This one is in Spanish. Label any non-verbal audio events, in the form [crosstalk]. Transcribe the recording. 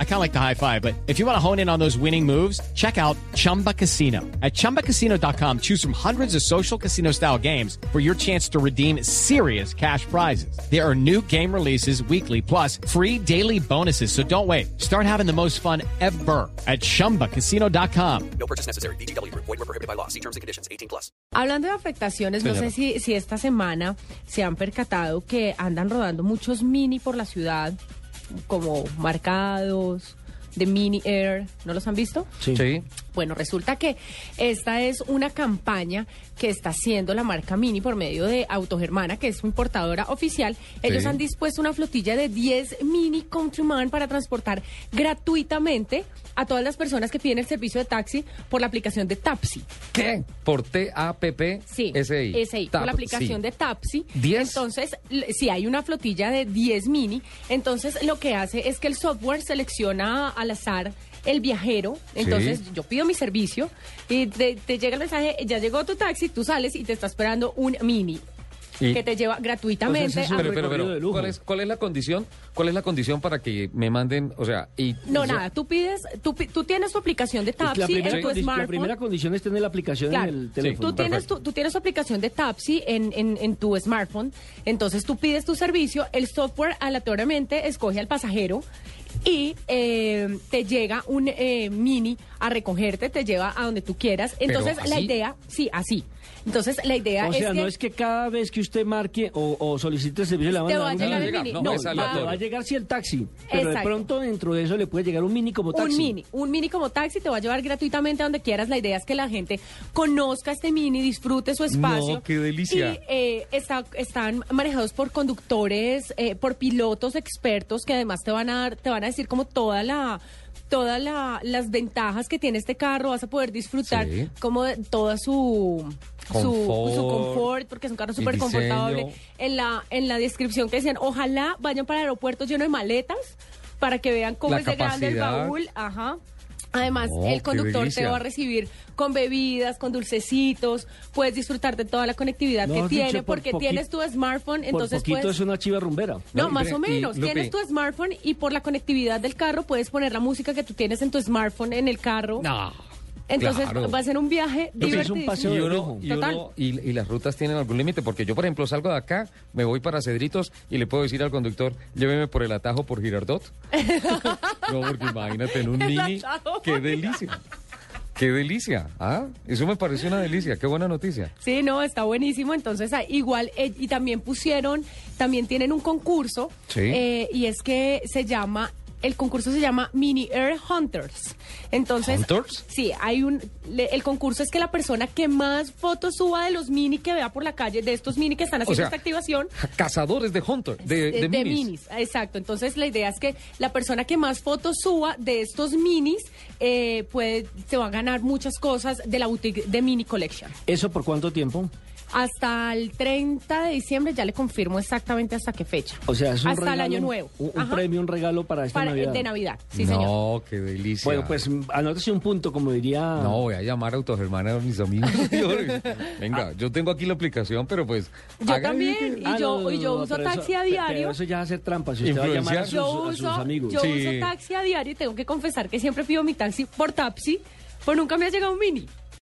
I kind of like the high five, but if you want to hone in on those winning moves, check out Chumba Casino. At chumbacasino.com, choose from hundreds of social casino style games for your chance to redeem serious cash prizes. There are new game releases weekly, plus free daily bonuses. So don't wait. Start having the most fun ever at chumbacasino.com. No purchase necessary. BGW. Void were prohibited by law. See terms and conditions. 18 plus. Hablando de afectaciones, no sé si, si esta semana se han percatado que andan rodando muchos mini por la ciudad, como marcados, de mini air. ¿No los han visto? Sí. Bueno, resulta que esta es una campaña que está haciendo la marca Mini por medio de Autogermana, que es su importadora oficial. Ellos Sí. han dispuesto una flotilla de 10 Mini Countryman para transportar gratuitamente a todas las personas que piden el servicio de taxi por la aplicación de Tapsi. ¿Qué? Por T-A-P-P Sí, S-I. SI, por la aplicación de Tapsi. ¿Diez? Entonces, l- si hay una flotilla de 10 mini, entonces lo que hace es que el software selecciona al azar el viajero. Entonces, yo pido mi servicio y te, te llega el mensaje, ya llegó tu taxi, tú sales y te está esperando un mini. Y- Que te lleva gratuitamente Pues ese es un a- Pero, pero, recorrido pero, de lujo. ¿cuál es, ¿cuál es la condición? ¿Cuál es la condición para que me manden, o sea, y... No, o sea, nada, tú pides, tú, pi- tú tienes tu aplicación de Es que la, Tapsi primera en tu condi- la smartphone. primera condición es tener la aplicación Claro. en el Sí. teléfono. Tú tienes, tu, tú tienes tu aplicación de Tapsi en, en, en tu smartphone, entonces tú pides tu servicio, el software aleatoriamente escoge al pasajero y eh, te llega un eh, mini a recogerte, te lleva a donde tú quieras. Entonces la así? idea, sí, así. Entonces la idea O es sea, que no es que cada vez que usted marque o, o solicite el servicio le van Te a va a llegar el mini. No, No, es va, a llegar sí el taxi, pero de pronto dentro de eso le puede llegar un mini como taxi. Un mini, un mini como taxi te va a llevar gratuitamente a donde quieras. La idea es que la gente conozca este mini, disfrute su espacio. No, qué delicia. Y eh, está- están manejados por conductores, eh, por pilotos expertos que además te van a dar, te van a decir como toda la todas la- las ventajas que tiene este carro, vas a poder disfrutar Sí. como de toda su su, Confort. su confort, porque es un carro súper confortable. En la, en la descripción que decían, ojalá vayan para el aeropuerto lleno de maletas para que vean cómo La es de grande el baúl. Ajá. Además, Oh, el conductor te va a recibir con bebidas, con dulcecitos, puedes disfrutar de toda la conectividad que dicho, tiene por porque tienes tu smartphone, Por entonces poquito puedes... es una chiva rumbera. No, más o menos. y, tienes tu smartphone y por la conectividad del carro puedes poner la música que tú tienes en tu smartphone en el carro. No. Entonces claro. va a ser un viaje que es un divertido. paseo Y, de uno, lujo. y, Total. uno- y- y las rutas tienen algún límite, porque yo, por ejemplo, salgo de acá, me voy para Cedritos y le puedo decir al conductor, lléveme por el atajo por Girardot. [laughs] no, porque imagínate en un [laughs] El mini, atajo qué delicia. Qué delicia, ¿ah? Eso me pareció una delicia, qué buena noticia. Sí, no, está buenísimo. Entonces, ah, igual, eh, y también pusieron, también tienen un concurso, Sí. eh, y es que se llama, el concurso se llama Mini Air Hunters. Entonces, ¿Hunters? sí, hay un, le- el concurso es que la persona que más fotos suba de los mini que vea por la calle, de estos mini que están O haciendo sea, esta activación, cazadores de Hunter, de, de, de, minis. minis. Exacto. Entonces la idea es que la persona que más fotos suba de estos minis eh, puede, se va a ganar muchas cosas de la boutique de Mini Collection. ¿Eso por cuánto tiempo? Hasta el 30 de diciembre ya le confirmo exactamente hasta qué fecha. O sea, es un hasta el año nuevo. Un, premio, un regalo para esta Para- Navidad. de Navidad. Sí, señor. no, qué delicia. Bueno, pues anótese un punto, como diría... No, voy a llamar a Autogermana a mis amigos. [laughs] [laughs] Venga, yo tengo aquí la aplicación, pero pues... Yo haga- también. Y Ah, yo, no, no, y yo no, uso eso- taxi a diario. Pero eso ya trampa. Si usted va a llamar a sus, Yo a sus uso, amigos. yo Sí. uso taxi a diario y tengo que confesar que siempre pido mi taxi por Tapsi, pues nunca me ha llegado un mini.